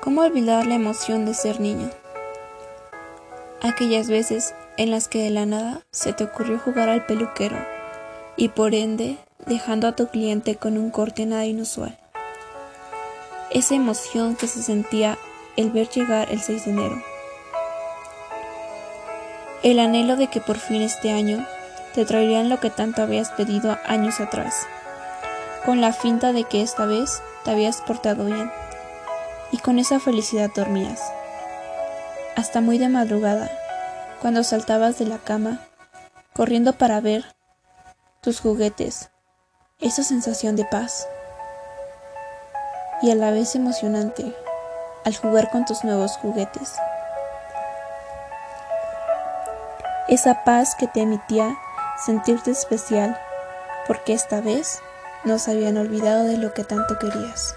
¿Cómo olvidar la emoción de ser niño? Aquellas veces en las que de la nada se te ocurrió jugar al peluquero y por ende dejando a tu cliente con un corte nada inusual. Esa emoción que se sentía el ver llegar el 6 de enero. El anhelo de que por fin este año te traerían lo que tanto habías pedido años atrás, con la finta de que esta vez te habías portado bien y con esa felicidad dormías. Hasta muy de madrugada, cuando saltabas de la cama, corriendo para ver tus juguetes, esa sensación de paz. Y a la vez emocionante al jugar con tus nuevos juguetes. Esa paz que te emitía sentirte especial, porque esta vez no se habían olvidado de lo que tanto querías.